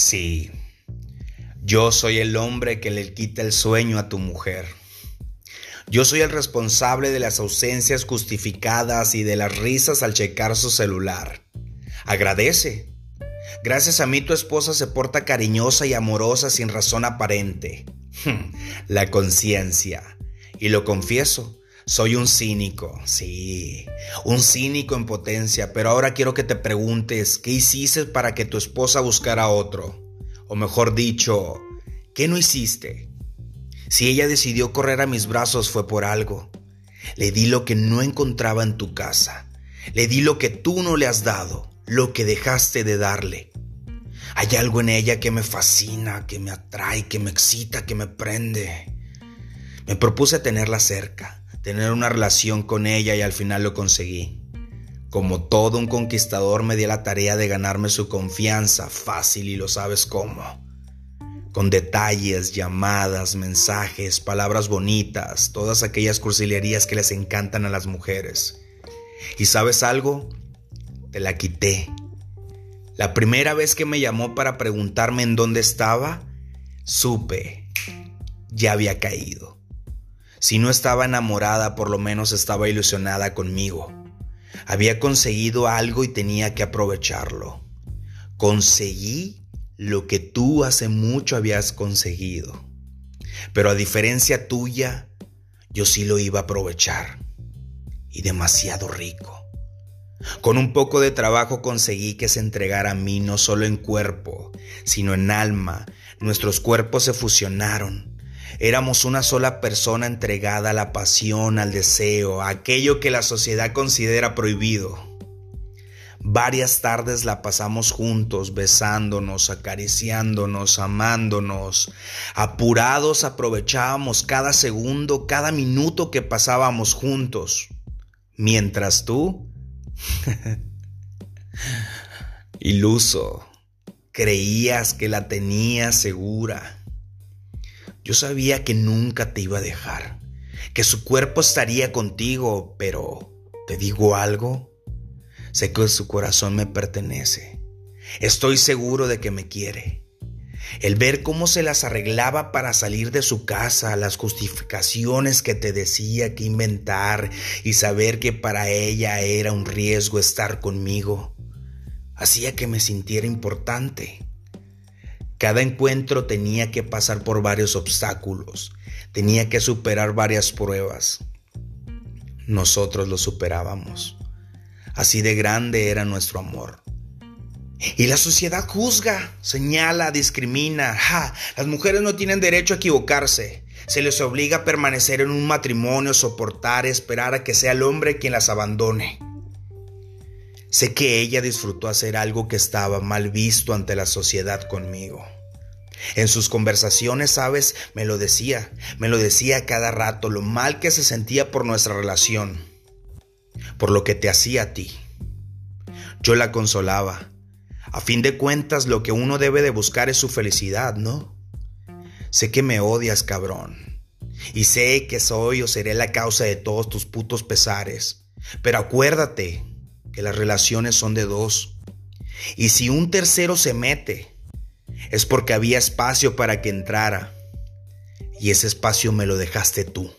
Sí, yo soy el hombre que le quita el sueño a tu mujer. Yo soy el responsable de las ausencias justificadas y de las risas al checar su celular. Agradece. Gracias a mí tu esposa se porta cariñosa y amorosa sin razón aparente. La conciencia. Y lo confieso, soy un cínico, sí, un cínico en potencia, pero ahora quiero que te preguntes, ¿qué hiciste para que tu esposa buscara otro? O mejor dicho, ¿qué no hiciste? Si ella decidió correr a mis brazos fue por algo. Le di lo que no encontraba en tu casa. Le di lo que tú no le has dado, lo que dejaste de darle. Hay algo en ella que me fascina, que me atrae, que me excita, que me prende. Me propuse tenerla cerca tener una relación con ella y al final lo conseguí. Como todo un conquistador me di la tarea de ganarme su confianza, fácil y lo sabes cómo. Con detalles, llamadas, mensajes, palabras bonitas, todas aquellas cursilerías que les encantan a las mujeres. ¿Y sabes algo? Te la quité. La primera vez que me llamó para preguntarme en dónde estaba, supe, ya había caído. Si no estaba enamorada, por lo menos estaba ilusionada conmigo. Había conseguido algo y tenía que aprovecharlo. Conseguí lo que tú hace mucho habías conseguido. Pero a diferencia tuya, yo sí lo iba a aprovechar. Y demasiado rico. Con un poco de trabajo conseguí que se entregara a mí no solo en cuerpo, sino en alma. Nuestros cuerpos se fusionaron Éramos una sola persona entregada a la pasión, al deseo, a aquello que la sociedad considera prohibido. Varias tardes la pasamos juntos, besándonos, acariciándonos, amándonos. Apurados aprovechábamos cada segundo, cada minuto que pasábamos juntos. Mientras tú, iluso, creías que la tenías segura yo sabía que nunca te iba a dejar, que su cuerpo estaría contigo, pero ¿te digo algo? Sé que su corazón me pertenece. Estoy seguro de que me quiere. El ver cómo se las arreglaba para salir de su casa, las justificaciones que te decía que inventar y saber que para ella era un riesgo estar conmigo, hacía que me sintiera importante. Cada encuentro tenía que pasar por varios obstáculos, tenía que superar varias pruebas. Nosotros lo superábamos. Así de grande era nuestro amor. Y la sociedad juzga, señala, discrimina. ¡Ja! Las mujeres no tienen derecho a equivocarse. Se les obliga a permanecer en un matrimonio, soportar, esperar a que sea el hombre quien las abandone. Sé que ella disfrutó hacer algo que estaba mal visto ante la sociedad conmigo. En sus conversaciones, sabes, me lo decía, me lo decía cada rato, lo mal que se sentía por nuestra relación, por lo que te hacía a ti. Yo la consolaba. A fin de cuentas, lo que uno debe de buscar es su felicidad, ¿no? Sé que me odias, cabrón. Y sé que soy o seré la causa de todos tus putos pesares. Pero acuérdate, que las relaciones son de dos. Y si un tercero se mete, es porque había espacio para que entrara. Y ese espacio me lo dejaste tú.